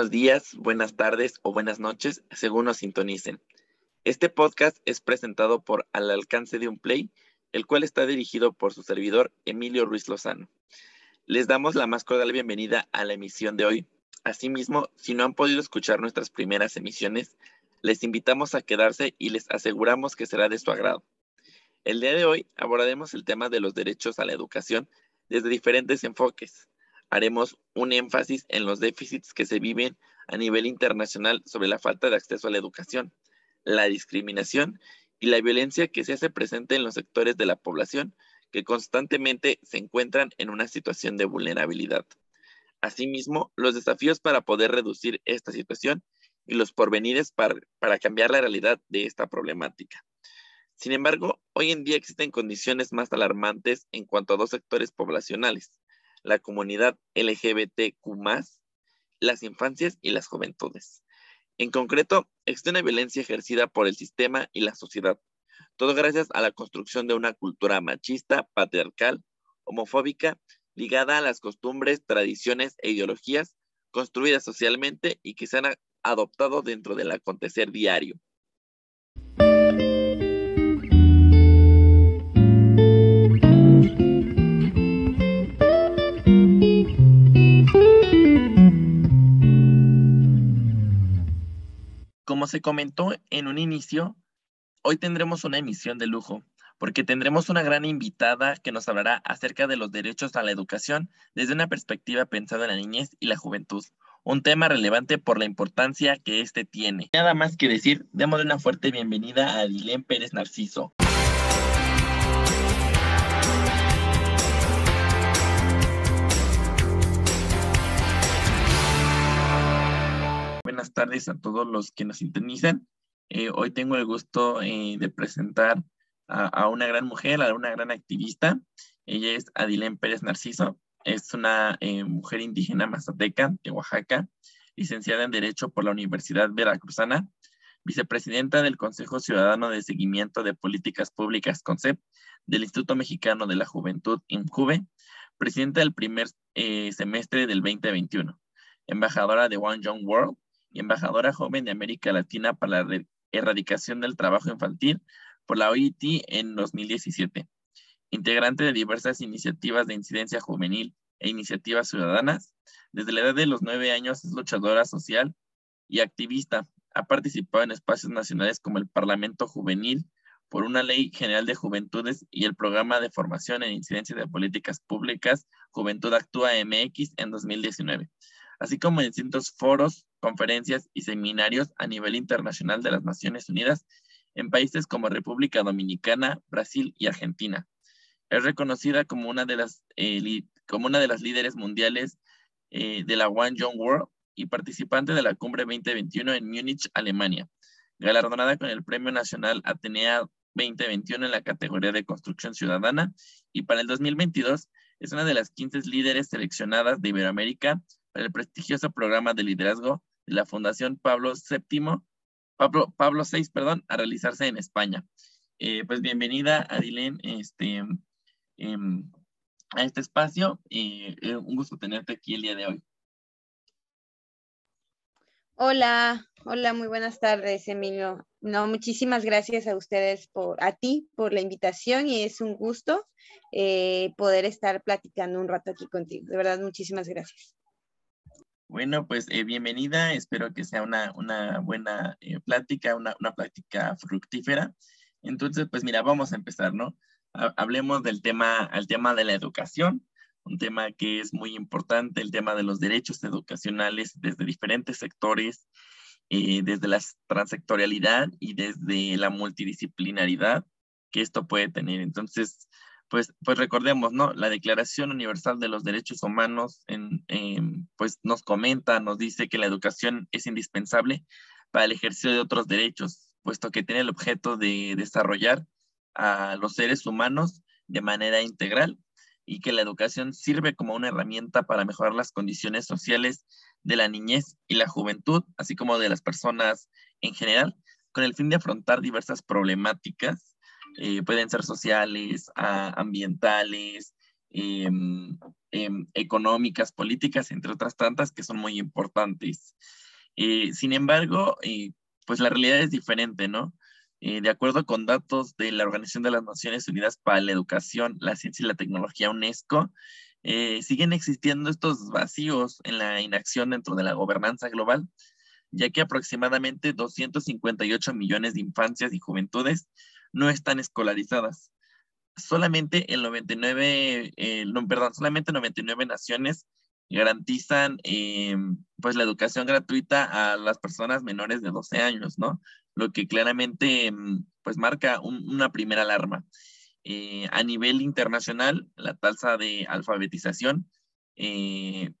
Buenos días, buenas tardes o buenas noches, según nos sintonicen. Este podcast es presentado por Al alcance de un play, el cual está dirigido por su servidor Emilio Ruiz Lozano. Les damos la más cordial bienvenida a la emisión de hoy. Asimismo, si no han podido escuchar nuestras primeras emisiones, les invitamos a quedarse y les aseguramos que será de su agrado. El día de hoy abordaremos el tema de los derechos a la educación desde diferentes enfoques haremos un énfasis en los déficits que se viven a nivel internacional sobre la falta de acceso a la educación, la discriminación y la violencia que se hace presente en los sectores de la población que constantemente se encuentran en una situación de vulnerabilidad. Asimismo, los desafíos para poder reducir esta situación y los porvenires para, para cambiar la realidad de esta problemática. Sin embargo, hoy en día existen condiciones más alarmantes en cuanto a dos sectores poblacionales, la comunidad LGBTQ, las infancias y las juventudes. En concreto, existe una violencia ejercida por el sistema y la sociedad, todo gracias a la construcción de una cultura machista, patriarcal, homofóbica, ligada a las costumbres, tradiciones e ideologías construidas socialmente y que se han adoptado dentro del acontecer diario. Como se comentó en un inicio, hoy tendremos una emisión de lujo, porque tendremos una gran invitada que nos hablará acerca de los derechos a la educación desde una perspectiva pensada en la niñez y la juventud, un tema relevante por la importancia que éste tiene. Nada más que decir, démosle una fuerte bienvenida a Adilén Pérez Narciso. Buenas tardes a todos los que nos sintonizan. Eh, hoy tengo el gusto eh, de presentar a, una gran mujer, a una gran activista. Ella es Adilén Pérez Narciso. Es una eh, mujer indígena mazateca de Oaxaca, licenciada en Derecho por la Universidad Veracruzana, vicepresidenta del Consejo Ciudadano de Seguimiento de Políticas Públicas, CONCEP, del Instituto Mexicano de la Juventud, INJUVE, presidenta del primer semestre del 2021, embajadora de One Young World y embajadora joven de América Latina para la erradicación del trabajo infantil por la OIT en 2017. Integrante de diversas iniciativas de incidencia juvenil e iniciativas ciudadanas, desde la edad de los nueve años es luchadora social y activista. Ha participado en espacios nacionales como el Parlamento Juvenil por una ley general de juventudes y el programa de formación en incidencia de políticas públicas Juventud Actúa MX en 2019 así como en distintos foros, conferencias y seminarios a nivel internacional de las Naciones Unidas en países como República Dominicana, Brasil y Argentina. Es reconocida como una de las, eh, como una de las líderes mundiales eh, de la One Young World y participante de la Cumbre 2021 en Múnich, Alemania, galardonada con el Premio Nacional Atenea 2021 en la categoría de Construcción Ciudadana y para el 2022 es una de las 15 líderes seleccionadas de Iberoamérica el prestigioso programa de liderazgo de la Fundación Pablo VII, Pablo, Pablo VI, perdón, a realizarse en España. Eh, pues bienvenida, Adilén, este, em, a este espacio y eh, un gusto tenerte aquí el día de hoy. Hola, hola, muy buenas tardes, Emilio. No, muchísimas gracias a ustedes por, a ti por la invitación y es un gusto eh, poder estar platicando un rato aquí contigo. De verdad, muchísimas gracias. Bueno, pues eh, bienvenida. Espero que sea una, buena eh, plática, una, plática fructífera. Entonces, pues mira, vamos a empezar, ¿no? Hablemos del tema, el tema de la educación, un tema que es muy importante, el tema de los derechos educacionales desde diferentes sectores, eh, desde la transectorialidad y desde la multidisciplinaridad que esto puede tener. Entonces, pues, pues recordemos, ¿no? La Declaración Universal de los Derechos Humanos pues nos comenta, nos dice que la educación es indispensable para el ejercicio de otros derechos, puesto que tiene el objeto de desarrollar a los seres humanos de manera integral y que la educación sirve como una herramienta para mejorar las condiciones sociales de la niñez y la juventud, así como de las personas en general, con el fin de afrontar diversas problemáticas eh, pueden ser sociales, ambientales, em, em, económicas, políticas, entre otras tantas que son muy importantes. Eh, sin embargo, eh, pues la realidad es diferente, ¿no? Eh, de acuerdo con datos de la Organización de las Naciones Unidas para la Educación, la Ciencia y la Tecnología, UNESCO, siguen existiendo estos vacíos en la inacción dentro de la gobernanza global, ya que aproximadamente 258 millones de infancias y juventudes no están escolarizadas. Solamente el 99, no, perdón, solamente 99 naciones garantizan eh, pues la educación gratuita a las personas menores de 12 años, ¿no? Lo que claramente mm, pues marca una primera alarma. Eh, a nivel internacional, la tasa de alfabetización eh,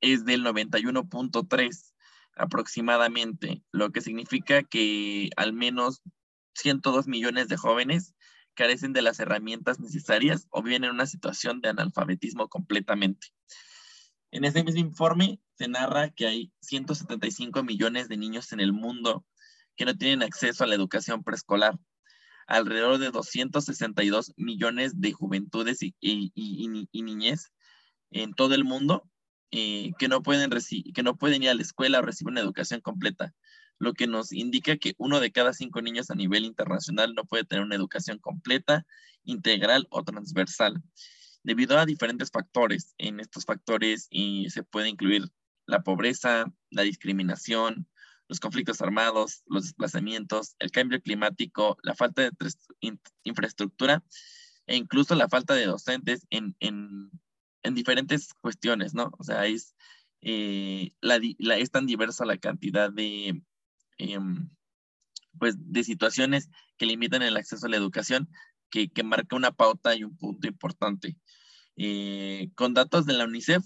es del 91.3 aproximadamente, lo que significa que al menos 102 millones de jóvenes carecen de las herramientas necesarias o viven en una situación de analfabetismo completamente. En ese mismo informe se narra que hay 175 millones de niños en el mundo que no tienen acceso a la educación preescolar, alrededor de 262 millones de juventudes y, niñez en todo el mundo eh, que, no pueden que no pueden ir a la escuela o recibir una educación completa, lo que nos indica que uno de cada cinco niños a nivel internacional no puede tener una educación completa, integral o transversal debido a diferentes factores. En estos factores y se puede incluir la pobreza, la discriminación, los conflictos armados, los desplazamientos, el cambio climático, la falta de infraestructura e incluso la falta de docentes en, en, en diferentes cuestiones, ¿no? O sea, es, eh, tan diversa la cantidad de, em, pues, de situaciones que limitan el acceso a la educación que, que marca una pauta y un punto importante. Eh, con datos de la UNICEF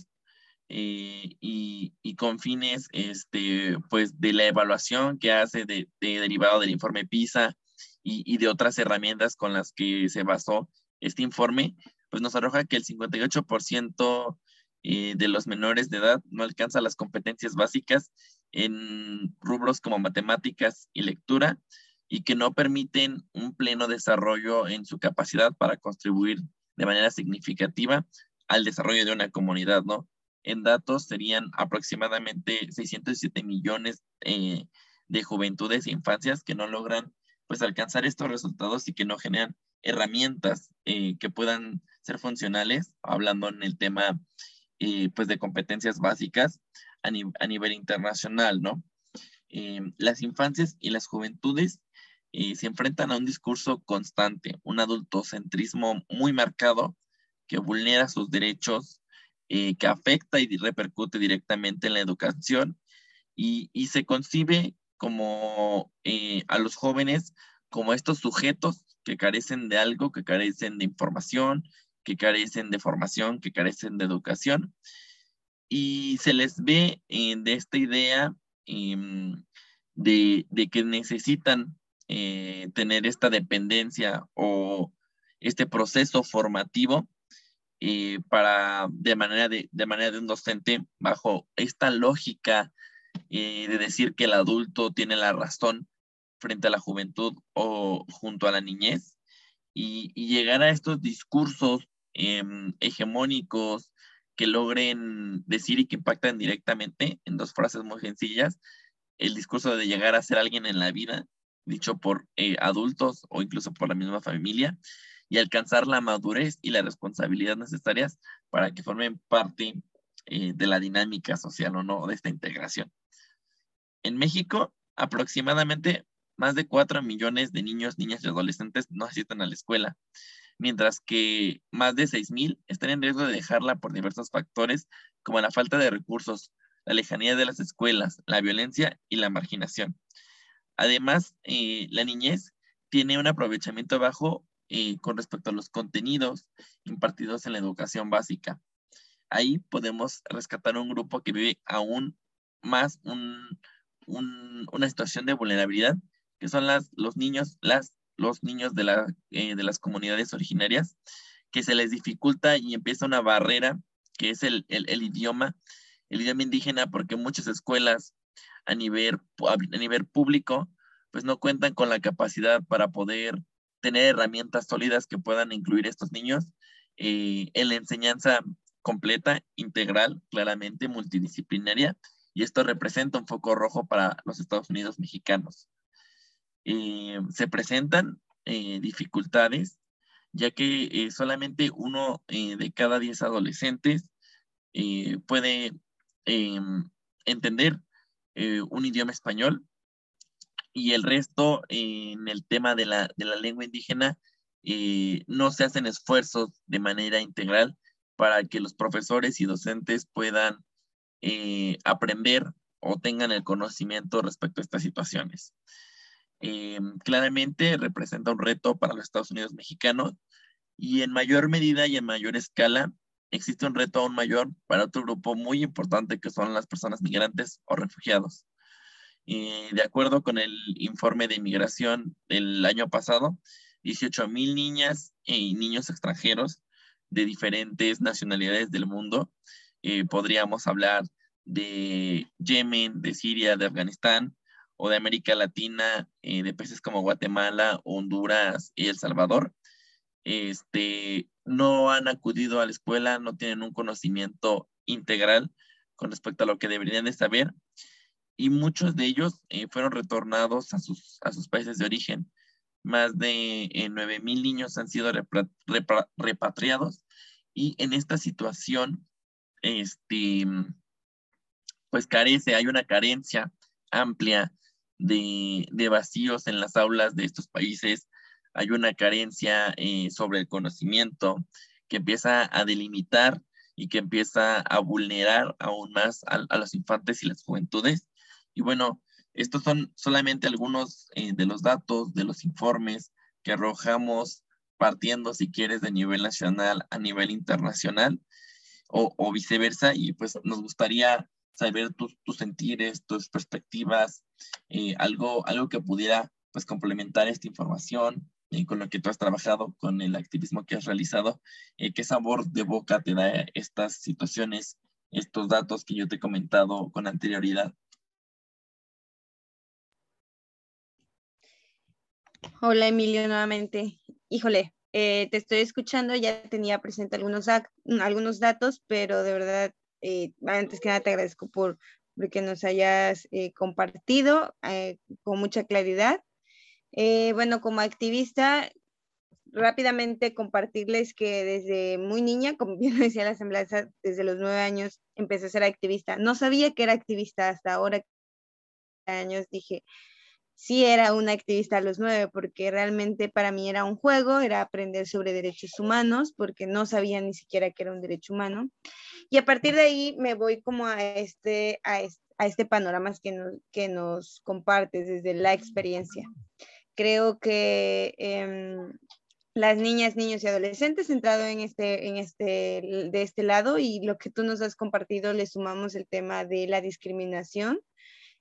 eh, y, y, con fines este, pues, de la evaluación que hace de, derivado del informe PISA y, y, de otras herramientas con las que se basó este informe, pues nos arroja que el 58% eh, de los menores de edad no alcanza las competencias básicas en rubros como matemáticas y lectura y que no permiten un pleno desarrollo en su capacidad para contribuir de manera significativa al desarrollo de una comunidad, ¿no? En datos serían aproximadamente 607 millones eh, de juventudes e infancias que no logran pues alcanzar estos resultados y que no generan herramientas eh, que puedan ser funcionales, hablando en el tema eh, pues de competencias básicas a, nivel internacional, ¿no? las infancias y las juventudes y se enfrentan a un discurso constante, un adultocentrismo muy marcado que vulnera sus derechos, eh, que afecta y repercute directamente en la educación y, y se concibe como eh, a los jóvenes como estos sujetos que carecen de algo, que carecen de información, que carecen de formación, que carecen de educación. Y se les ve eh, de esta idea em, de, de, que necesitan eh, tener esta dependencia o este proceso formativo eh, para de manera de, de, manera de un docente bajo esta lógica de decir que el adulto tiene la razón frente a la juventud o junto a la niñez y, y llegar a estos discursos em, hegemónicos que logren decir y que impactan directamente en dos frases muy sencillas el discurso de llegar a ser alguien en la vida dicho por eh, adultos o incluso por la misma familia, y alcanzar la madurez y la responsabilidad necesarias para que formen parte eh, de la dinámica social o no de esta integración. En México, aproximadamente más de 4 millones de niños, niñas y adolescentes no asisten a la escuela, mientras que más de 6 mil están en riesgo de dejarla por diversos factores como la falta de recursos, la lejanía de las escuelas, la violencia y la marginación. Además, eh, la niñez tiene un aprovechamiento bajo eh, con respecto a los contenidos impartidos en la educación básica. Ahí podemos rescatar un grupo que vive aún más una situación de vulnerabilidad, que son las, los niños, las, los niños de, la, eh, de las comunidades originarias, que se les dificulta y empieza una barrera, que es el, el idioma, el idioma indígena, porque muchas escuelas a nivel, a nivel público, pues no cuentan con la capacidad para poder tener herramientas sólidas que puedan incluir estos niños eh, en la enseñanza completa, integral, claramente multidisciplinaria, y esto representa un foco rojo para los Estados Unidos mexicanos. Eh, se presentan eh, dificultades, ya que solamente uno de cada diez adolescentes puede entender un idioma español y el resto en el tema de la, de la lengua indígena no se hacen esfuerzos de manera integral para que los profesores y docentes puedan eh, aprender o tengan el conocimiento respecto a estas situaciones. Eh, claramente representa un reto para los Estados Unidos mexicanos y en mayor medida y en mayor escala existe un reto aún mayor para otro grupo muy importante que son las personas migrantes o refugiados. Eh, de acuerdo con el informe de inmigración del año pasado, 18 mil niñas y niños extranjeros de diferentes nacionalidades del mundo. Eh, podríamos hablar de Yemen, de Siria, de Afganistán o de América Latina, eh, de países como Guatemala, Honduras y El Salvador. Este, no han acudido a la escuela, no tienen un conocimiento integral con respecto a lo que deberían de saber y muchos de ellos eh, fueron retornados a sus, a sus países de origen más de eh, 9 mil niños han sido repatriados y en esta situación, este, pues carece, hay una carencia amplia de, vacíos en las aulas de estos países, hay una carencia eh, sobre el conocimiento que empieza a delimitar y que empieza a vulnerar aún más a, a los infantes y las juventudes. Y bueno, estos son solamente algunos eh, de los datos, de los informes que arrojamos partiendo, si quieres, de nivel nacional a nivel internacional o, viceversa. Y pues nos gustaría saber tus, sentires, tus perspectivas, eh, algo, algo que pudiera pues complementar esta información eh, con lo que tú has trabajado, con el activismo que has realizado. ¿Qué sabor de boca te da estas situaciones, estos datos que yo te he comentado con anterioridad? Hola Emilio, nuevamente. Híjole, eh, te estoy escuchando, ya tenía presente algunos, algunos datos, pero de verdad, eh, antes que nada te agradezco por que nos hayas eh, compartido con mucha claridad. bueno, como activista, rápidamente compartirles que desde muy niña, como bien decía la Asamblea, desde los nueve años empecé a ser activista. No sabía que era activista hasta ahora años dije, sí era una activista a los nueve, porque realmente para mí era un juego, era aprender sobre derechos humanos, porque no sabía ni siquiera que era un derecho humano. Y a partir de ahí me voy como a este, a este, panorama que nos, que nos compartes desde la experiencia. Creo que em, las niñas, niños y adolescentes entrado en este, en este, de este lado y lo que tú nos has compartido le sumamos el tema de la discriminación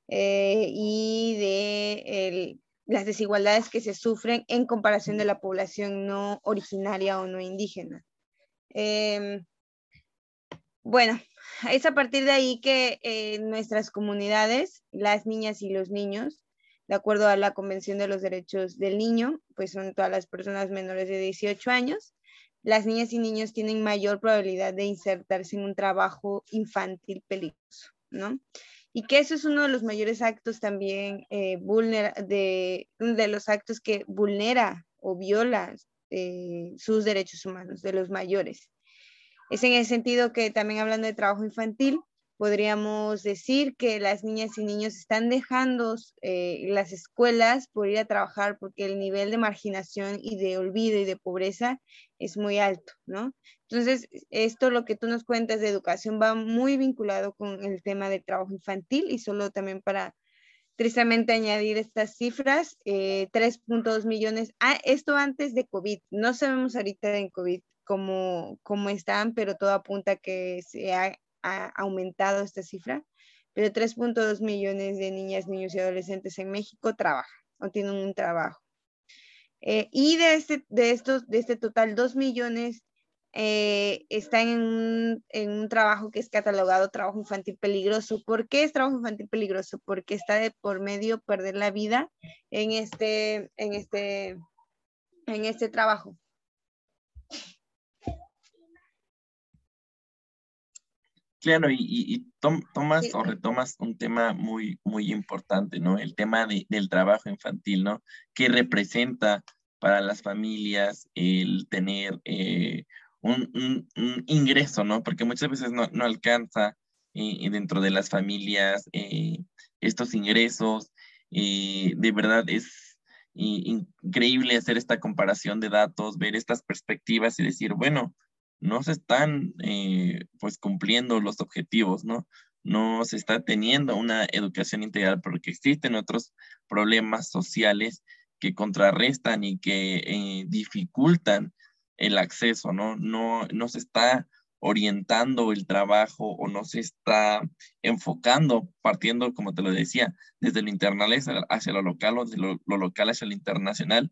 eh, y de las desigualdades que se sufren en comparación de la población no originaria o no indígena. Em, bueno, es a partir de ahí que eh, nuestras comunidades, las niñas y los niños, de acuerdo a la Convención de los Derechos del Niño, pues son todas las personas menores de 18 años, las niñas y niños tienen mayor probabilidad de insertarse en un trabajo infantil peligroso, ¿no? y que eso es uno de los mayores actos también eh, de, de los actos que vulnera o viola eh, sus derechos humanos, de los mayores. Es en el sentido que también hablando de trabajo infantil, podríamos decir que las niñas y niños están dejando eh, las escuelas por ir a trabajar porque el nivel de marginación y de olvido y de pobreza es muy alto, ¿no? Entonces, esto lo que tú nos cuentas de educación va muy vinculado con el tema del trabajo infantil y solo también para tristemente añadir estas cifras, 3.2 eh, millones, ah, esto antes de COVID, no sabemos ahorita en COVID cómo, cómo están, pero todo apunta que se ha ha aumentado esta cifra, pero 3.2 millones de niñas, niños y adolescentes en México trabajan o tienen un trabajo. Eh, y de este, de, estos, de este total, 2 millones eh, están en un, en un, trabajo que es catalogado trabajo infantil peligroso. ¿Por qué es trabajo infantil peligroso? Porque está de por medio perder la vida en este, en este, en este trabajo. Claro, y, tomas o retomas un tema muy, muy importante, ¿no? El tema del trabajo infantil, ¿no? ¿Qué representa para las familias el tener eh, un, ingreso, ¿no? Porque muchas veces no, alcanza eh, dentro de las familias eh, estos ingresos. de verdad es increíble hacer esta comparación de datos, ver estas perspectivas y decir, bueno, no se están eh, pues cumpliendo los objetivos, ¿no? No se está teniendo una educación integral porque existen otros problemas sociales que contrarrestan y que eh, dificultan el acceso, ¿no? ¿no? No se está orientando el trabajo o no se está enfocando, partiendo, como te lo decía, desde lo internal hacia lo local o desde lo, local hacia lo internacional,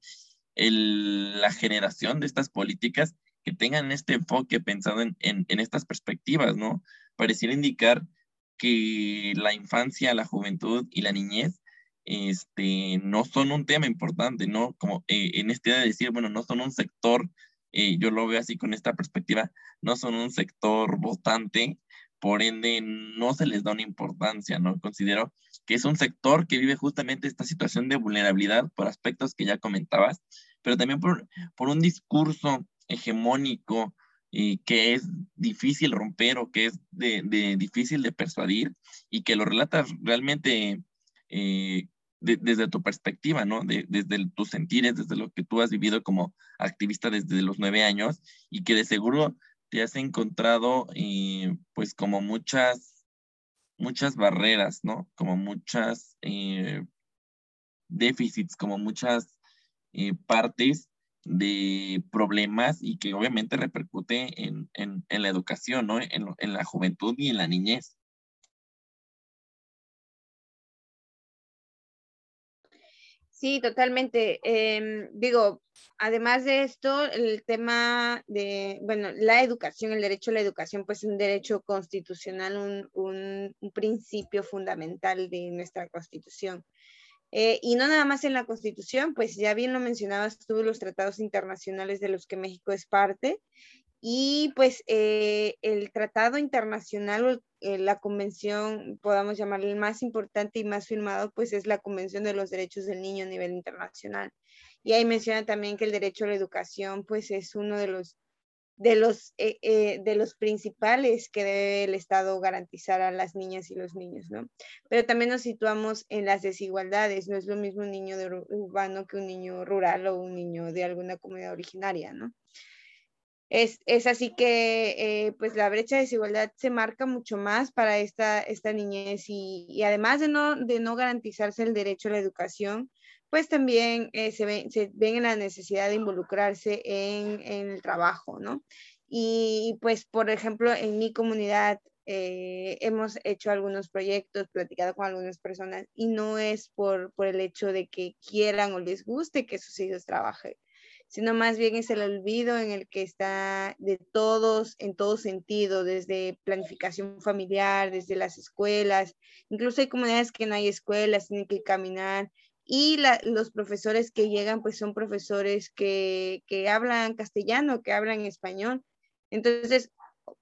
la generación de estas políticas que tengan este enfoque pensado en, en, estas perspectivas, ¿no? Pareciera indicar que la infancia, la juventud y la niñez este, no son un tema importante, ¿no? Como eh, en este de decir, bueno, no son un sector, eh, yo lo veo así con esta perspectiva, no son un sector votante, por ende no se les da una importancia, ¿no? Considero que es un sector que vive justamente esta situación de vulnerabilidad por aspectos que ya comentabas, pero también por, por un discurso hegemónico y que es difícil romper o que es de, difícil de persuadir y que lo relatas realmente eh, desde tu perspectiva, ¿no? desde tus sentires, desde lo que tú has vivido como activista desde los nueve años y que de seguro te has encontrado eh, pues como muchas, muchas barreras, ¿no? Como muchas eh, déficits, como muchas partes de problemas y que obviamente repercute en, la educación, ¿no? En, la juventud y en la niñez. Sí, totalmente. Em, digo, además de esto, el tema de, bueno, la educación, el derecho a la educación, pues es un derecho constitucional, un principio fundamental de nuestra constitución. Eh, y no nada más en la Constitución, pues ya bien lo mencionabas tú, los tratados internacionales de los que México es parte. Y pues eh, el tratado internacional, eh, la convención, podamos llamarle el más importante y más firmado, pues es la Convención de los Derechos del Niño a nivel internacional. Y ahí menciona también que el derecho a la educación, pues es uno de los de los, eh, eh, de los principales que debe el Estado garantizar a las niñas y los niños, ¿no? Pero también nos situamos en las desigualdades, no es lo mismo un niño urbano que un niño rural o un niño de alguna comunidad originaria, ¿no? Es, así que, eh, pues, la brecha de desigualdad se marca mucho más para esta, esta niñez y, además de no, de no garantizarse el derecho a la educación, pues también eh, se, ven, se, ven, en la necesidad de involucrarse en, en, el trabajo, ¿no? Y pues, por ejemplo, en mi comunidad eh, hemos hecho algunos proyectos, platicado con algunas personas y no es por, por el hecho de que quieran o les guste que sus hijos trabajen, sino más bien es el olvido en el que está de todos, en todo sentido, desde planificación familiar, desde las escuelas, incluso hay comunidades que no hay escuelas, tienen que caminar y los profesores que llegan pues son profesores que, hablan castellano, que hablan español. Entonces,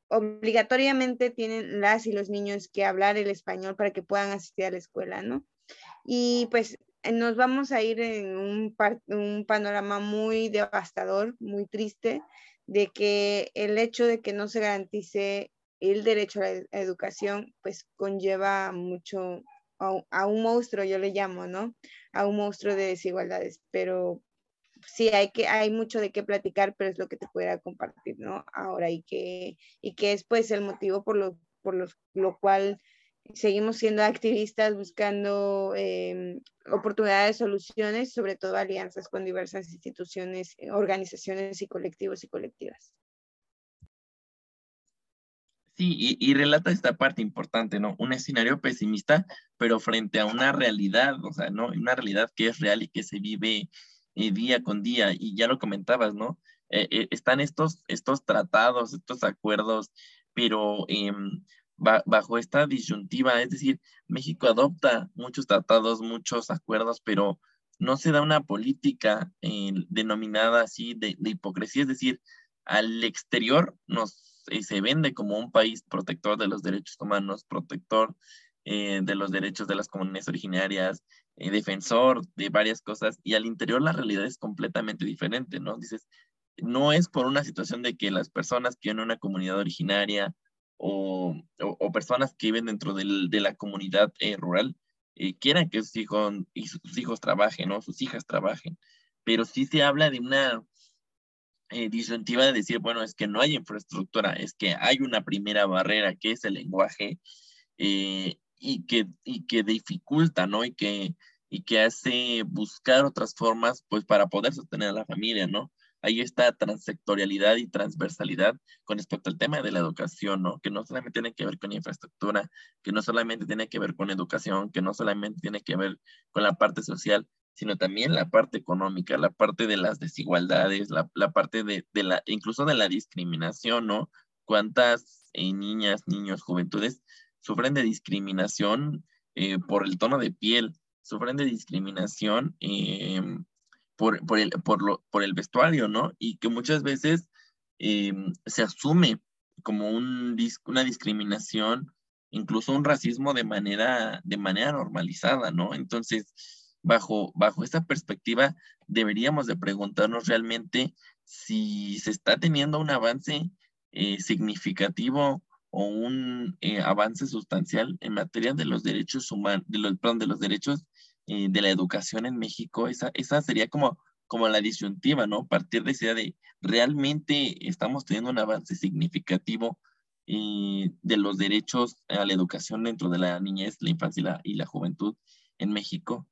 obligatoriamente tienen las y los niños que hablar el español para que puedan asistir a la escuela, ¿no? Y pues nos vamos a ir en un, un panorama muy devastador, muy triste, de que el hecho de que no se garantice el derecho a la educación, pues conlleva mucho, a, un monstruo, yo le llamo, ¿no? A un monstruo de desigualdades, pero sí hay que hay mucho de qué platicar, pero es lo que te pudiera compartir, ¿no? Ahora y que y que es pues el motivo por lo por lo cual seguimos siendo activistas buscando em, oportunidades, soluciones, sobre todo alianzas con diversas instituciones, organizaciones y colectivos y colectivas. Sí, y, relata esta parte importante, ¿no? Un escenario pesimista, pero frente a una realidad, o sea, ¿no? Una realidad que es real y que se vive eh, día con día, y ya lo comentabas, ¿no? Eh, eh, están estos, estos tratados, estos acuerdos, pero em, bajo esta disyuntiva, es decir, México adopta muchos tratados, muchos acuerdos, pero no se da una política denominada así de hipocresía, es decir, al exterior nos se vende como un país protector de los derechos humanos, protector de los derechos de las comunidades originarias, defensor de varias cosas, y al interior la realidad es completamente diferente, ¿no? Dices, no es por una situación de que las personas que viven en una comunidad originaria o, o, personas que viven dentro del, de la comunidad eh, rural eh, quieran que sus hijos, y sus hijos trabajen, ¿no? Sus hijas trabajen. Pero sí se habla de una eh, disyuntiva de decir, bueno, es que no hay infraestructura, es que hay una primera barrera que es el lenguaje y, que, y que dificulta, ¿no? Y que, y que hace buscar otras formas, pues, para poder sostener a la familia, ¿no? hay esta transectorialidad y transversalidad con respecto al tema de la educación, ¿no? Que no solamente tiene que ver con infraestructura, que no solamente tiene que ver con educación, que no solamente tiene que ver con la parte social, sino también la parte económica, la parte de las desigualdades, la, parte de, la, incluso de la discriminación, ¿no? ¿Cuántas eh, niñas, niños, juventudes sufren de discriminación eh, por el tono de piel? Sufren de discriminación eh, por, por, el, por, lo, por el vestuario, ¿no? Y que muchas veces eh, se asume como un, una discriminación, incluso un racismo de manera, de manera normalizada, ¿no? Entonces, bajo, bajo esta perspectiva, deberíamos de preguntarnos realmente si se está teniendo un avance eh, significativo o un eh, avance sustancial en materia de los derechos humanos, de los, perdón, de los derechos eh, de la educación en México, esa, esa sería como, como la disyuntiva, ¿no? Partir de esa idea de realmente estamos teniendo un avance significativo de los derechos a la educación dentro de la niñez, la infancia y la juventud en México.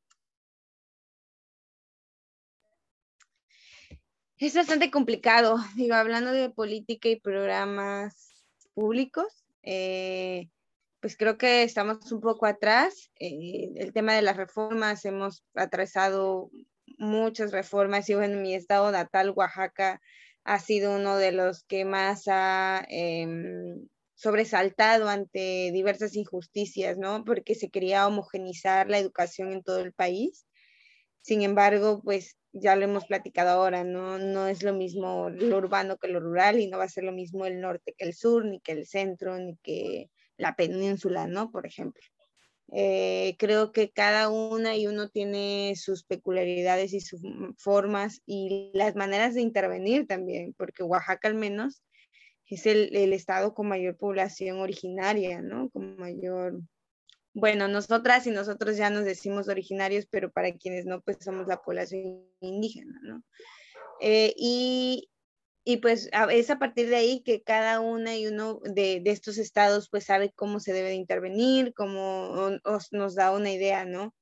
Es bastante complicado, digo, hablando de política y programas públicos, eh, pues creo que estamos un poco atrás. Eh, el tema de las reformas, hemos atravesado muchas reformas y en mi estado natal, Oaxaca, ha sido uno de los que más ha em, sobresaltado ante diversas injusticias, ¿no? Porque se quería homogenizar la educación en todo el país. Sin embargo, pues ya lo hemos platicado ahora, ¿no? No es lo mismo lo urbano que lo rural y no va a ser lo mismo el norte que el sur, ni que el centro, ni que la península, ¿no? Por ejemplo. Eh, creo que cada una y uno tiene sus peculiaridades y sus formas y las maneras de intervenir también, porque Oaxaca al menos es el, el estado con mayor población originaria, ¿no? Con mayor, bueno, nosotras y nosotros ya nos decimos originarios, pero para quienes no, pues somos la población indígena, ¿no? Eh, y, y pues es a partir de ahí que cada una y uno de, estos estados pues sabe cómo se debe de intervenir, cómo nos da una idea, ¿no?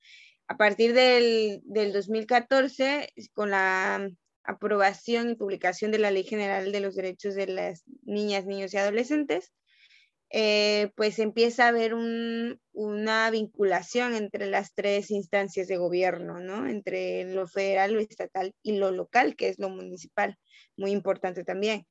A partir del, del 2014, con la aprobación y publicación de la Ley General de los Derechos de las Niñas, Niños y Adolescentes, eh, pues empieza a haber una vinculación entre las tres instancias de gobierno, ¿no? Entre lo federal, lo estatal y lo local, que es lo municipal muy importante también.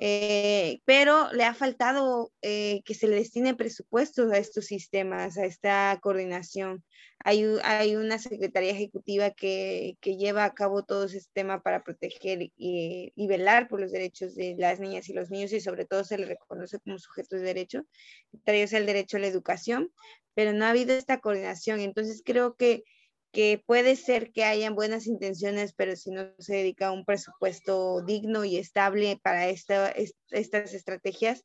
Eh, pero le ha faltado eh, que se le destine presupuestos a estos sistemas, a esta coordinación. Hay, hay una Secretaría Ejecutiva que, que, lleva a cabo todo ese sistema para proteger y, y, velar por los derechos de las niñas y los niños y sobre todo se le reconoce como sujetos de derecho. Entre ellos el derecho a la educación, pero no ha habido esta coordinación. Entonces creo que que puede ser que hayan buenas intenciones, pero si no se dedica un presupuesto digno y estable para esta, estas estrategias,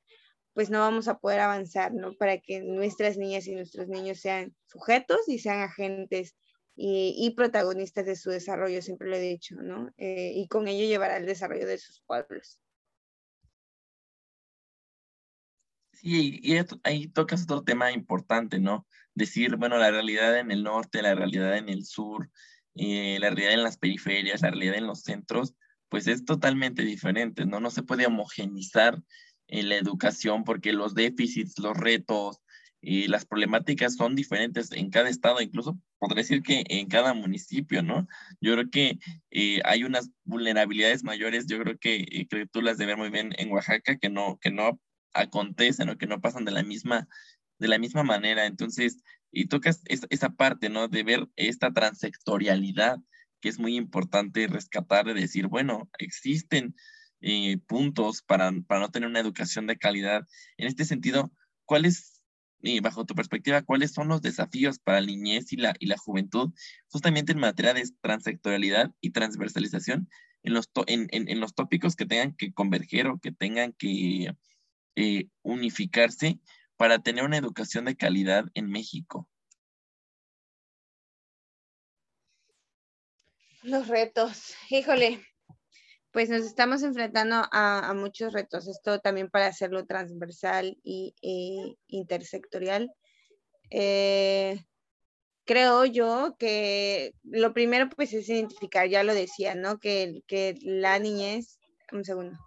pues no vamos a poder avanzar, ¿no? Para que nuestras niñas y nuestros niños sean sujetos y sean agentes y, protagonistas de su desarrollo, siempre lo he dicho, ¿no? Eh, y con ello llevará el desarrollo de sus pueblos. Y ahí tocas otro tema importante, ¿no? Decir, bueno, la realidad en el norte, la realidad en el sur, eh, la realidad en las periferias, la realidad en los centros, pues es totalmente diferente, ¿no? No se puede homogenizar en la educación porque los déficits, los retos y las problemáticas son diferentes en cada estado, incluso podría decir que en cada municipio, ¿no? Yo creo que eh, hay unas vulnerabilidades mayores, yo creo que, eh, que tú las debes muy bien en Oaxaca, que no, que no acontecen o que no pasan de la misma, de la misma manera. Entonces, y tocas esa, parte, ¿no? De ver esta transectorialidad que es muy importante rescatar, de decir, bueno, existen eh, puntos para, para no tener una educación de calidad. En este sentido, ¿cuáles, eh, bajo tu perspectiva, cuáles son los desafíos para la niñez y la, y la juventud justamente en materia de transectorialidad y transversalización en los, en, en, los tópicos que tengan que converger o que tengan que eh, unificarse para tener una educación de calidad en México? Los retos, híjole, pues nos estamos enfrentando a, muchos retos, esto también para hacerlo transversal y intersectorial. Eh, creo yo que lo primero pues es identificar, ya lo decía, ¿no? Que, que la niñez, un segundo.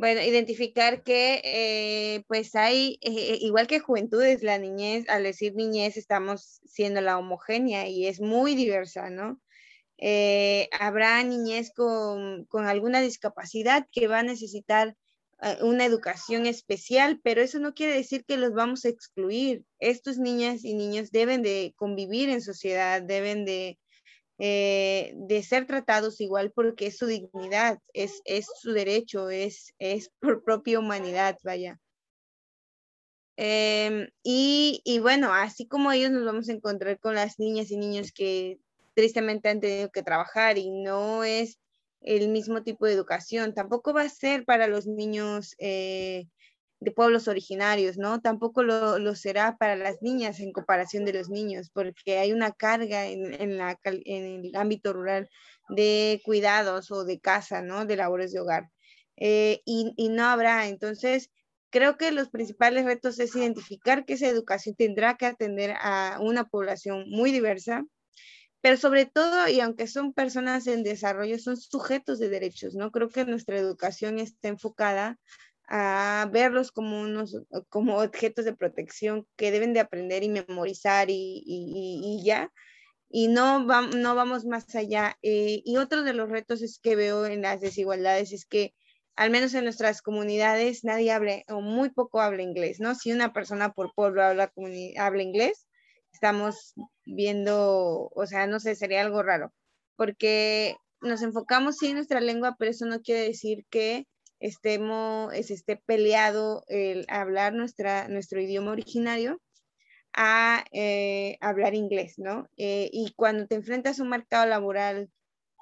Bueno, identificar que eh, pues hay, eh, igual que juventudes, la niñez, al decir niñez estamos siendo la homogénea y es muy diversa, ¿no? Eh, habrá niñez con, alguna discapacidad que va a necesitar eh, una educación especial, pero eso no quiere decir que los vamos a excluir. Estos niñas y niños deben de convivir en sociedad, deben de, eh, de ser tratados igual porque es su dignidad, es, es su derecho, es, es por propia humanidad, vaya. Em, y, y, bueno, así como ellos nos vamos a encontrar con las niñas y niños que tristemente han tenido que trabajar y no es el mismo tipo de educación. Tampoco va a ser para los niños eh, de pueblos originarios, ¿no? Tampoco lo, será para las niñas en comparación de los niños, porque hay una carga en, en el ámbito rural de cuidados o de casa, ¿no? De labores de hogar. Eh, y, y no habrá. Entonces, creo que los principales retos es identificar que esa educación tendrá que atender a una población muy diversa, pero sobre todo, y aunque son personas en desarrollo, son sujetos de derechos, ¿no? Creo que nuestra educación está enfocada a verlos como unos como objetos de protección que deben de aprender y memorizar y, y, ya y no, no vamos más allá. Eh, y otro de los retos es que veo en las desigualdades es que al menos en nuestras comunidades nadie habla o muy poco habla inglés, ¿no? Si una persona por pueblo habla, habla inglés, estamos viendo, o sea, no sé, sería algo raro, porque nos enfocamos sí en nuestra lengua, pero eso no quiere decir que estemos, esté peleado el hablar nuestra, nuestro idioma originario a eh, hablar inglés, ¿no? Eh, y cuando te enfrentas a un mercado laboral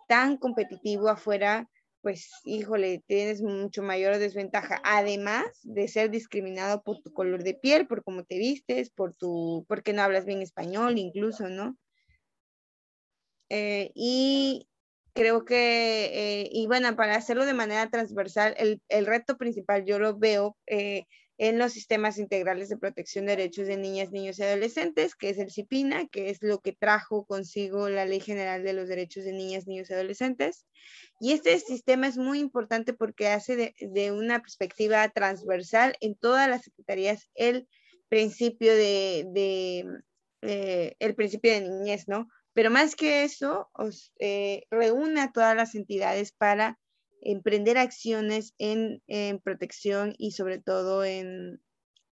tan competitivo afuera, pues híjole, tienes mucho mayor desventaja, además de ser discriminado por tu color de piel, por cómo te vistes, por tu, porque no hablas bien español incluso, ¿no? Eh, y creo que, eh, y bueno, para hacerlo de manera transversal, el, el reto principal yo lo veo eh, en los sistemas integrales de protección de derechos de niñas, niños y adolescentes, que es el CIPINA, que es lo que trajo consigo la Ley General de los Derechos de Niñas, Niños y Adolescentes. Y este sistema es muy importante porque hace de, una perspectiva transversal en todas las secretarías el principio de, eh, el principio de niñez, ¿no? Pero más que eso, eh, reúne a todas las entidades para emprender acciones en, protección y sobre todo en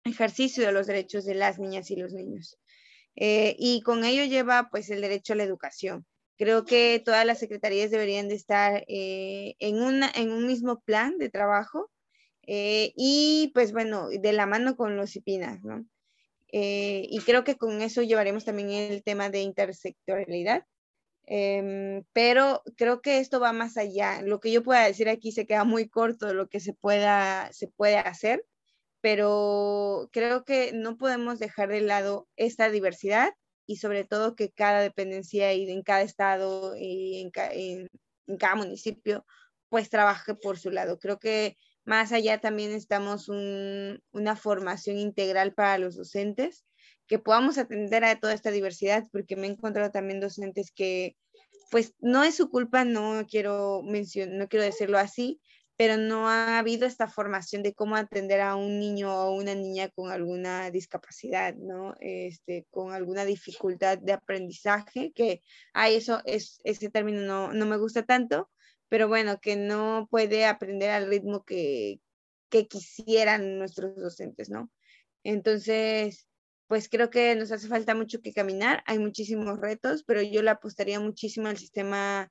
ejercicio de los derechos de las niñas y los niños. Eh, y con ello lleva pues el derecho a la educación. Creo que todas las secretarías deberían de estar eh, en, una, en un mismo plan de trabajo eh, y pues bueno, de la mano con los IPINAS, ¿no? Eh, y creo que con eso llevaremos también el tema de intersectorialidad. Em, pero creo que esto va más allá. Lo que yo pueda decir aquí se queda muy corto de lo que se pueda se puede hacer, pero creo que no podemos dejar de lado esta diversidad y sobre todo que cada dependencia y en cada estado y en, en, cada municipio pues trabaje por su lado. Creo que más allá también estamos un, una formación integral para los docentes, que podamos atender a toda esta diversidad, porque me he encontrado también docentes que pues no es su culpa, no quiero mencionar, no quiero decirlo así, pero no ha habido esta formación de cómo atender a un niño o una niña con alguna discapacidad, ¿no? Este, con alguna dificultad de aprendizaje, que, ay, eso, es, ese término no, no me gusta tanto, pero bueno, que no puede aprender al ritmo que, que quisieran nuestros docentes, ¿no? Entonces, pues creo que nos hace falta mucho que caminar, hay muchísimos retos, pero yo le apostaría muchísimo al sistema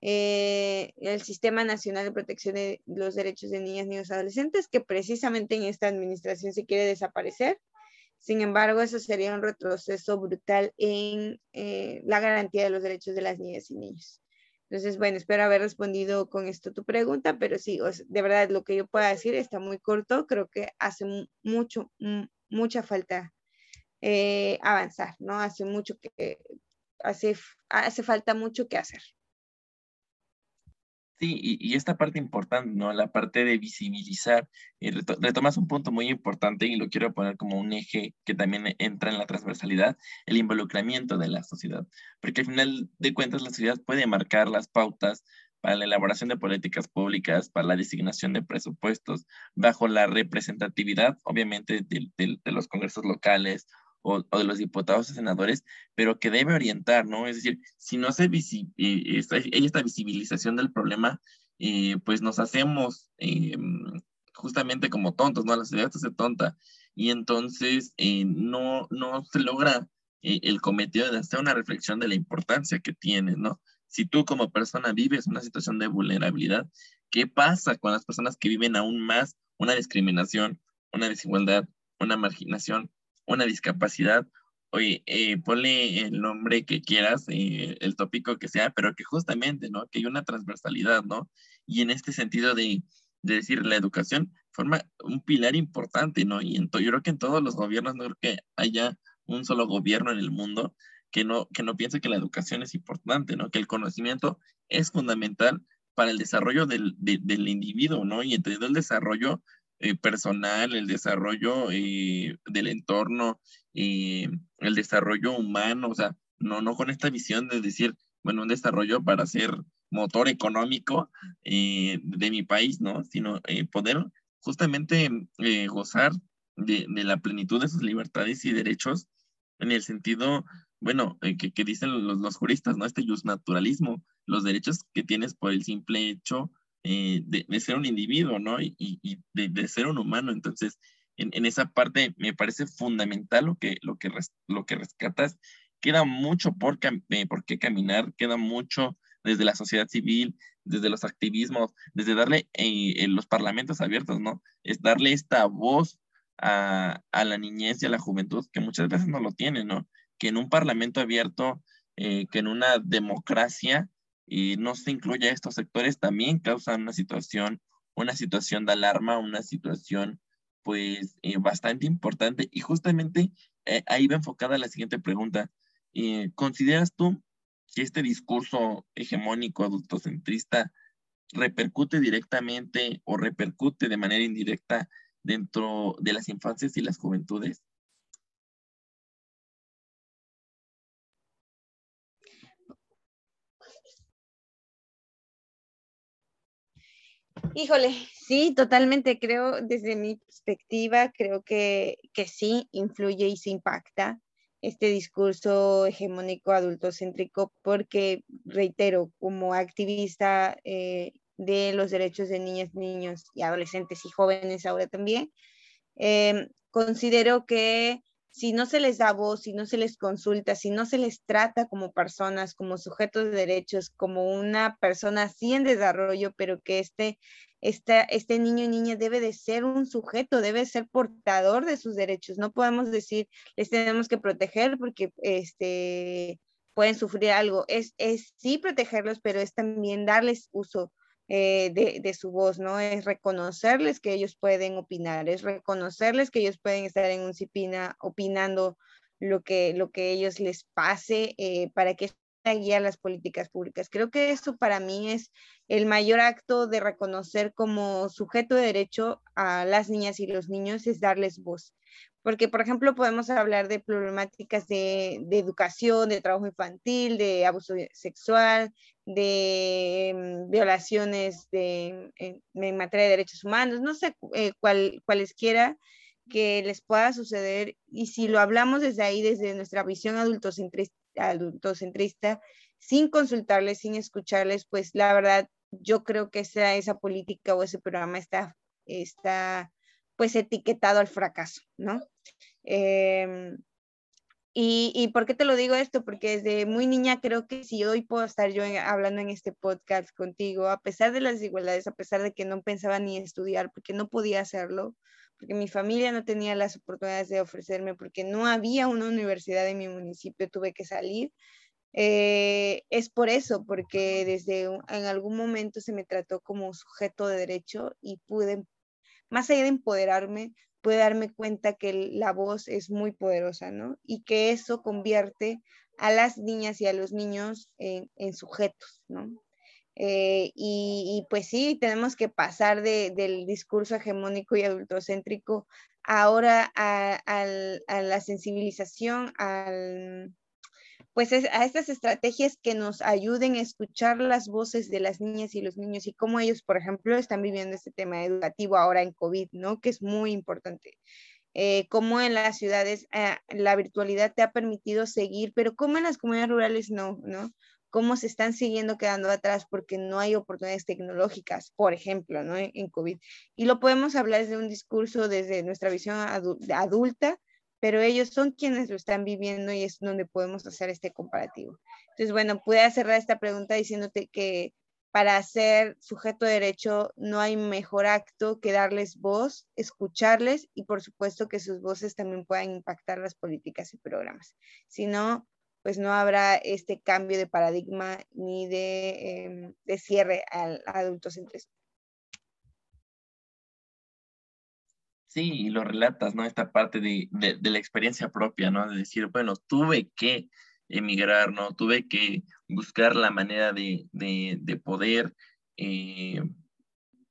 eh, el Sistema Nacional de Protección de los Derechos de Niñas, Niños y Adolescentes, que precisamente en esta administración se quiere desaparecer. Sin embargo, eso sería un retroceso brutal en eh, la garantía de los derechos de las niñas y niños. Entonces, bueno, espero haber respondido con esto tu pregunta, pero sí, de verdad lo que yo pueda decir está muy corto. Creo que hace mucho, mucha falta eh, avanzar, ¿no? Hace mucho que, hace, hace falta mucho que hacer. Sí, y, esta parte importante, ¿no? La parte de visibilizar, y retomas un punto muy importante y lo quiero poner como un eje que también entra en la transversalidad, el involucramiento de la sociedad, porque al final de cuentas la sociedad puede marcar las pautas para la elaboración de políticas públicas, para la designación de presupuestos, bajo la representatividad, obviamente, de los congresos locales o, de los diputados y senadores, pero que debe orientar, ¿no? Es decir, si no se visi eh, esta, esta visibilización del problema, eh, pues nos hacemos eh, justamente como tontos, ¿no? La sociedad se hace tonta y entonces no, no se logra el cometido de hacer una reflexión de la importancia que tiene, ¿no? Si tú como persona vives una situación de vulnerabilidad, ¿qué pasa con las personas que viven aún más una discriminación, una desigualdad, una marginación? Una discapacidad, oye, eh, ponle el nombre que quieras, eh, el tópico que sea, pero que justamente, ¿no? Que hay una transversalidad, ¿no? Y en este sentido de, decir, la educación forma un pilar importante, ¿no? Y en yo creo que en todos los gobiernos, no creo que haya un solo gobierno en el mundo que no, que no piense que la educación es importante, ¿no? Que el conocimiento es fundamental para el desarrollo del, del individuo, ¿no? Y entendiendo el desarrollo eh, personal, el desarrollo eh, del entorno, eh, el desarrollo humano, o sea, no, no con esta visión de decir, bueno, un desarrollo para ser motor económico de mi país, ¿no? Sino poder justamente gozar de, la plenitud de sus libertades y derechos en el sentido, bueno, que, que, dicen los, los, juristas, ¿no? Este naturalismo, los derechos que tienes por el simple hecho eh, de, ser un individuo, ¿no? Y, de, ser un humano. Entonces, en, esa parte me parece fundamental lo que, lo que, lo que rescatas. Queda mucho por, eh, por qué caminar, queda mucho desde la sociedad civil, desde los activismos, desde darle eh, los parlamentos abiertos, ¿no? Es darle esta voz a, la niñez y a la juventud que muchas veces no lo tiene, ¿no? Que en un parlamento abierto, que en una democracia, y no se incluye a estos sectores también causan una situación, una situación de alarma, una situación pues eh, bastante importante y justamente eh, ahí va enfocada la siguiente pregunta. Eh, ¿Consideras tú que este discurso hegemónico adultocentrista repercute directamente o repercute de manera indirecta dentro de las infancias y las juventudes? Híjole, sí, totalmente. Creo, desde mi perspectiva, creo que, que sí influye y se impacta este discurso hegemónico adultocéntrico porque, reitero, como activista eh, de los derechos de niñas, niños y adolescentes y jóvenes ahora también, eh, considero que si no se les da voz, si no se les consulta, si no se les trata como personas, como sujetos de derechos, como una persona así en desarrollo, pero que este, este, este niño y niña debe de ser un sujeto, debe ser portador de sus derechos. No podemos decir, les tenemos que proteger porque este, pueden sufrir algo. Es, es sí protegerlos, pero es también darles uso eh, de, su voz, ¿no? Es reconocerles que ellos pueden opinar, es reconocerles que ellos pueden estar en un CIPINA opinando lo que, lo que ellos les pase eh, para que guía las políticas públicas. Creo que eso para mí es el mayor acto de reconocer como sujeto de derecho a las niñas y los niños, es darles voz. Porque, por ejemplo, podemos hablar de problemáticas de, educación, de trabajo infantil, de abuso sexual, de mm, violaciones de, en, materia de derechos humanos, no sé eh, cualesquiera que les pueda suceder. Y si lo hablamos desde ahí, desde nuestra visión adultocentrista, adultocentrista, sin consultarles, sin escucharles, pues la verdad, yo creo que esa, esa política o ese programa está, está pues etiquetado al fracaso, ¿no? Em, Y, y, por qué te lo digo esto? Porque desde muy niña creo que si hoy puedo estar yo hablando en este podcast contigo, a pesar de las desigualdades, a pesar de que no pensaba ni estudiar, porque no podía hacerlo, porque mi familia no tenía las oportunidades de ofrecerme, porque no había una universidad en mi municipio, tuve que salir. Eh, es por eso, porque desde en algún momento se me trató como sujeto de derecho y pude, más allá de empoderarme, pude darme cuenta que la voz es muy poderosa, ¿no? Y que eso convierte a las niñas y a los niños en, sujetos, ¿no? Eh, y, pues sí, tenemos que pasar del discurso hegemónico y adultocéntrico ahora a, la sensibilización, al, pues a estas estrategias que nos ayuden a escuchar las voces de las niñas y los niños y cómo ellos, por ejemplo, están viviendo este tema educativo ahora en COVID, ¿no? Que es muy importante. Eh, cómo en las ciudades eh, la virtualidad te ha permitido seguir, pero cómo en las comunidades rurales no, ¿no? cómo se están siguiendo quedando atrás porque no hay oportunidades tecnológicas, por ejemplo, ¿no? en, COVID. Y lo podemos hablar desde un discurso, desde nuestra visión adulta, pero ellos son quienes lo están viviendo y es donde podemos hacer este comparativo. Entonces, bueno, pude cerrar esta pregunta diciéndote que para ser sujeto de derecho no hay mejor acto que darles voz, escucharles y por supuesto que sus voces también puedan impactar las políticas y programas. Si no, pues no habrá este cambio de paradigma ni de, em, de cierre al adultocentrismo. Sí, y lo relatas, ¿no? Esta parte de, de, la experiencia propia, ¿no? De decir, bueno, tuve que emigrar, ¿no? Tuve que buscar la manera de, de poder eh,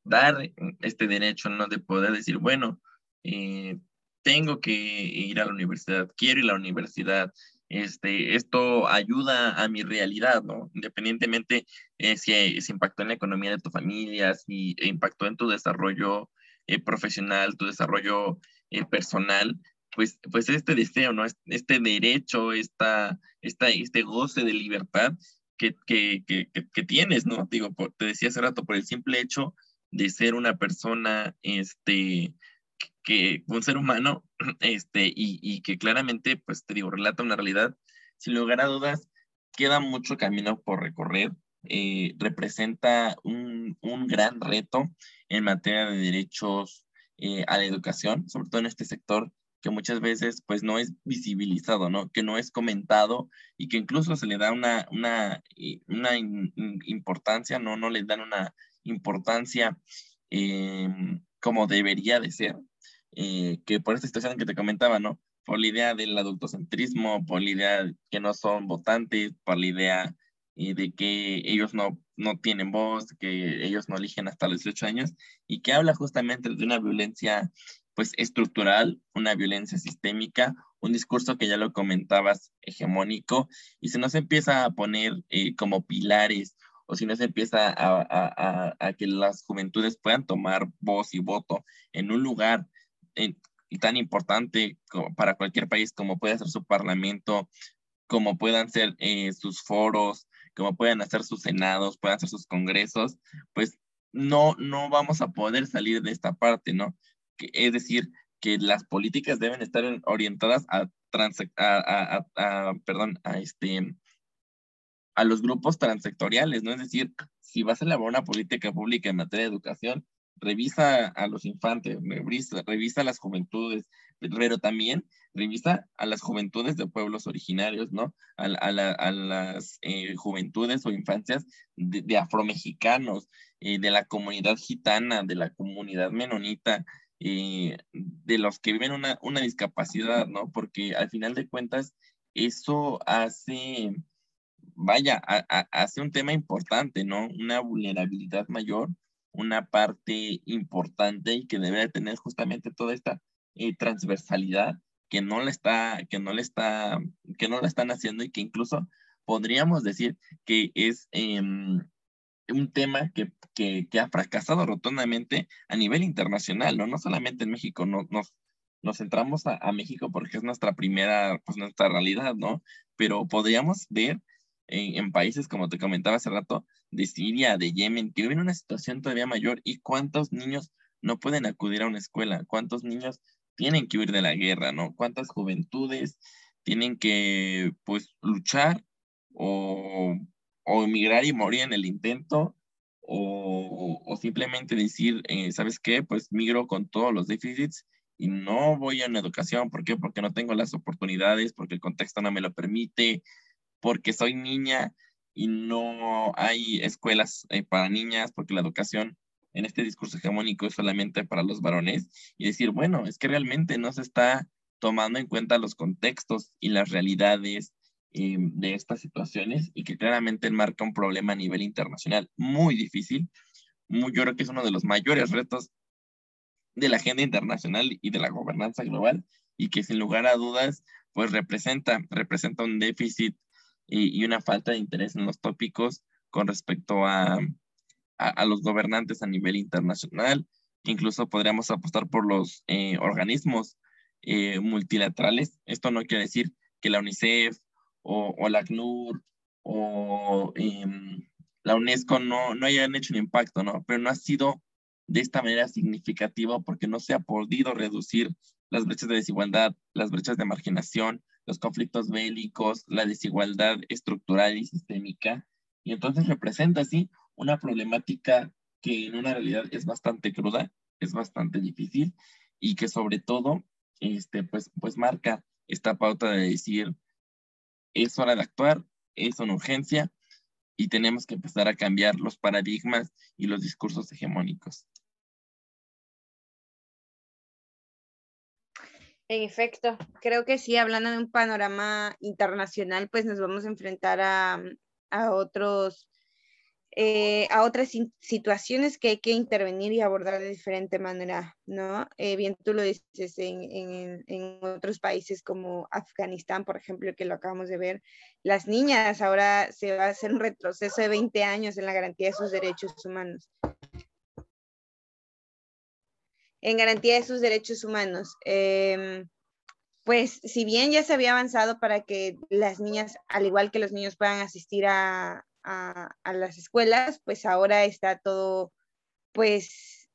dar este derecho, ¿no? De poder decir, bueno, eh, tengo que ir a la universidad, quiero ir a la universidad, este, esto ayuda a mi realidad, ¿no? Independientemente eh, si, si, impactó en la economía de tu familia, si impactó en tu desarrollo eh, profesional, tu desarrollo eh, personal, pues, pues este deseo, ¿no? Este derecho, esta, esta, este goce de libertad que, que, que, que tienes, ¿no? Digo, te decía hace rato, por el simple hecho de ser una persona, este, que un ser humano, este, y, y, que claramente, pues te digo, relata una realidad, sin lugar a dudas, queda mucho camino por recorrer, eh, representa un, un, gran reto en materia de derechos eh, a la educación, sobre todo en este sector que muchas veces pues no es visibilizado, ¿no? Que no es comentado y que incluso se le da una, una, eh, una importancia, ¿no? No le dan una importancia em, como debería de ser. Eh, que por esta situación que te comentaba, ¿no? Por la idea del adultocentrismo, por la idea que no son votantes, por la idea eh, de que ellos no, no tienen voz, que ellos no eligen hasta los 18 años, y que habla justamente de una violencia pues estructural, una violencia sistémica, un discurso que ya lo comentabas, hegemónico, y se nos empieza a poner eh, como pilares o si no se empieza a, a, a, que las juventudes puedan tomar voz y voto en un lugar y tan importante para cualquier país como puede ser su parlamento, como puedan ser eh, sus foros, como puedan hacer sus senados, puedan hacer sus congresos, pues no, no vamos a poder salir de esta parte, ¿no? Que, es decir, que las políticas deben estar orientadas a, a, a, perdón, a este a los grupos transectoriales, ¿no? Es decir, si vas a elaborar una política pública en materia de educación, revisa a los infantes, revisa, revisa a las juventudes, pero también revisa a las juventudes de pueblos originarios, ¿no? A, a, las eh, juventudes o infancias de, afromexicanos, eh, de la comunidad gitana, de la comunidad menonita, eh, de los que viven una, una discapacidad, ¿no? Porque al final de cuentas, eso hace, vaya, hace un tema importante, ¿no? Una vulnerabilidad mayor una parte importante y que debe tener justamente toda esta eh, transversalidad que no le está, que no le está, que no la están haciendo y que incluso podríamos decir que es em, un tema que, que, ha fracasado rotundamente a nivel internacional, ¿no? No solamente en México, no, nos, nos centramos a, a, México porque es nuestra primera, pues nuestra realidad, ¿no? Pero podríamos ver en, países, como te comentaba hace rato, de Siria, de Yemen, que viven una situación todavía mayor y cuántos niños no pueden acudir a una escuela, cuántos niños tienen que huir de la guerra, ¿no? Cuántas juventudes tienen que pues luchar o, o emigrar y morir en el intento o, o simplemente decir, eh, ¿sabes qué? Pues migro con todos los déficits y no voy a una educación. ¿Por qué? Porque no tengo las oportunidades, porque el contexto no me lo permite, porque soy niña y no hay escuelas eh, para niñas, porque la educación en este discurso hegemónico es solamente para los varones. Y decir, bueno, es que realmente no se está tomando en cuenta los contextos y las realidades eh, de estas situaciones y que claramente marca un problema a nivel internacional muy difícil. Muy, yo creo que es uno de los mayores retos de la agenda internacional y de la gobernanza global y que sin lugar a dudas pues representa, representa un déficit y, y una falta de interés en los tópicos con respecto a, a, los gobernantes a nivel internacional. Incluso podríamos apostar por los eh, organismos eh, multilaterales. Esto no quiere decir que la UNICEF o, la ACNUR o eh, la UNESCO no, no hayan hecho un impacto, ¿no? Pero no ha sido de esta manera significativa porque no se ha podido reducir las brechas de desigualdad, las brechas de marginación, los conflictos bélicos, la desigualdad estructural y sistémica. Y entonces representa así una problemática que en una realidad es bastante cruda, es bastante difícil y que sobre todo este, pues, pues marca esta pauta de decir es hora de actuar, es una urgencia y tenemos que empezar a cambiar los paradigmas y los discursos hegemónicos. En efecto, creo que sí, hablando de un panorama internacional, pues nos vamos a enfrentar a, a otros, eh, a otras situaciones que hay que intervenir y abordar de diferente manera, ¿no? Eh, bien, tú lo dices en, otros países como Afganistán, por ejemplo, que lo acabamos de ver, las niñas ahora se va a hacer un retroceso de 20 años en la garantía de sus derechos humanos en garantía de sus derechos humanos. Eh, pues si bien ya se había avanzado para que las niñas, al igual que los niños, puedan asistir a, a, las escuelas, pues ahora está todo, pues,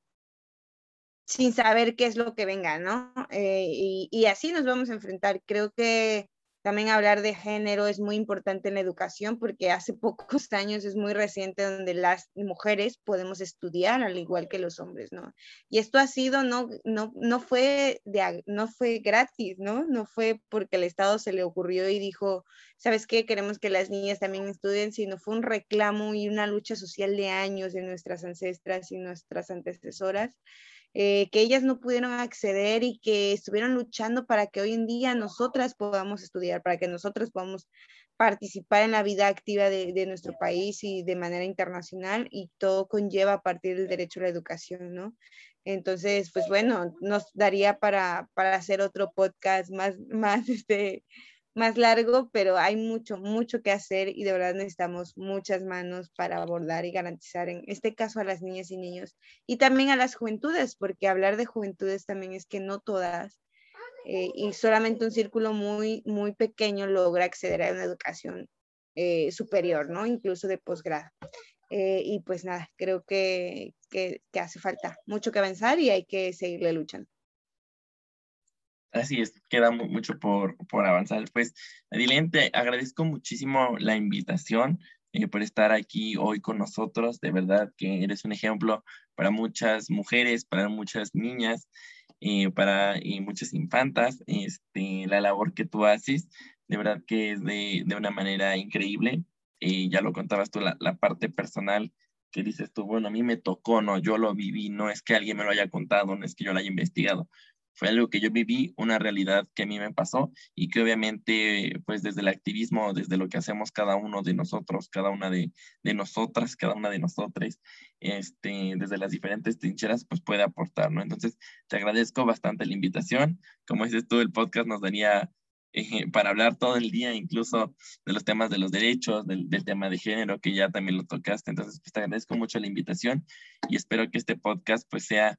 sin saber qué es lo que venga, ¿no? Eh, y así nos vamos a enfrentar. Creo que también hablar de género es muy importante en la educación porque hace pocos años es muy reciente donde las mujeres podemos estudiar al igual que los hombres, ¿no? Y esto ha sido, no, no, no, fue, de, no fue gratis, ¿no? No fue porque el Estado se le ocurrió y dijo, ¿sabes qué? Queremos que las niñas también estudien, sino fue un reclamo y una lucha social de años de nuestras ancestras y nuestras antecesoras eh, que ellas no pudieron acceder y que estuvieron luchando para que hoy en día nosotras podamos estudiar, para que nosotros podamos participar en la vida activa de, de, nuestro país y de manera internacional y todo conlleva a partir del derecho a la educación, ¿no? Entonces, pues bueno, nos daría para, para hacer otro podcast más, más, este, más largo, pero hay mucho, mucho que hacer y de verdad necesitamos muchas manos para abordar y garantizar en este caso a las niñas y niños y también a las juventudes, porque hablar de juventudes también es que no todas eh, y solamente un círculo muy, muy pequeño logra acceder a una educación eh, superior, ¿no? Incluso de posgrado. Eh, y pues nada, creo que, que, que hace falta mucho que avanzar y hay que seguirle luchando. Así es, queda mucho por, por avanzar. Pues, Adilene, te agradezco muchísimo la invitación eh, por estar aquí hoy con nosotros. De verdad que eres un ejemplo para muchas mujeres, para muchas niñas, eh, para eh, muchas infantas. Este, la labor que tú haces, de verdad que es de, de una manera increíble. ya lo contabas tú, la, la parte personal que dices tú, bueno, a mí me tocó, no, yo lo viví, no es que alguien me lo haya contado, no es que yo lo haya investigado, fue algo que yo viví, una realidad que a mí me pasó y que obviamente, pues desde el activismo, desde lo que hacemos cada uno de nosotros, cada una de, de nosotras, cada una de nosotras, este, desde las diferentes trincheras, pues puede aportar, ¿no? Entonces, te agradezco bastante la invitación. Como dices tú, el podcast nos daría eh, para hablar todo el día, incluso de los temas de los derechos, del, del, tema de género, que ya también lo tocaste. Entonces, pues te agradezco mucho la invitación y espero que este podcast pues sea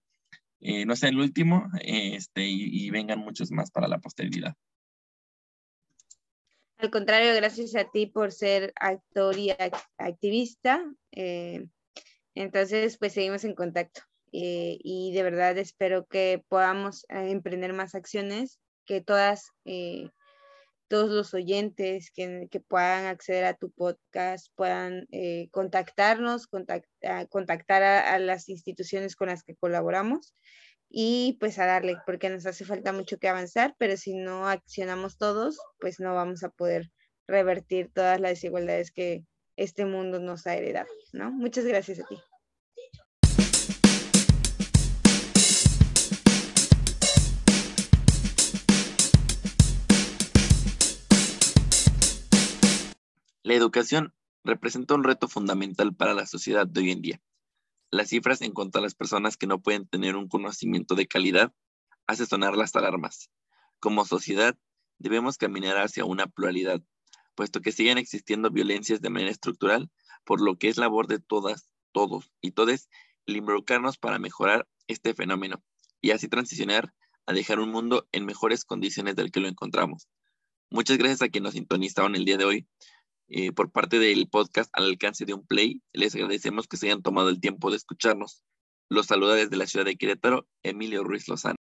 eh, no sea el último este, y, vengan muchos más para la posteridad. Al contrario, gracias a ti por ser actor y activista. Eh, entonces, pues seguimos en contacto eh, y de verdad espero que podamos eh, emprender más acciones, que todas todos los oyentes que, puedan acceder a tu podcast, puedan eh, contactarnos, contactar a, las instituciones con las que colaboramos y pues a darle, porque nos hace falta mucho que avanzar, pero si no accionamos todos, pues no vamos a poder revertir todas las desigualdades que este mundo nos ha heredado, ¿no? Muchas gracias a ti. La educación representa un reto fundamental para la sociedad de hoy en día. Las cifras en cuanto a las personas que no pueden tener un conocimiento de calidad hace sonar las alarmas. Como sociedad, debemos caminar hacia una pluralidad, puesto que siguen existiendo violencias de manera estructural, por lo que es labor de todas, todos y todes el involucrarnos para mejorar este fenómeno y así transicionar a dejar un mundo en mejores condiciones del que lo encontramos. Muchas gracias a quienes nos sintonizaron el día de hoy. Eh, por parte del podcast al alcance de un play. Les agradecemos que se hayan tomado el tiempo de escucharnos. Los saluda desde la ciudad de Querétaro, Emilio Ruiz Lozano.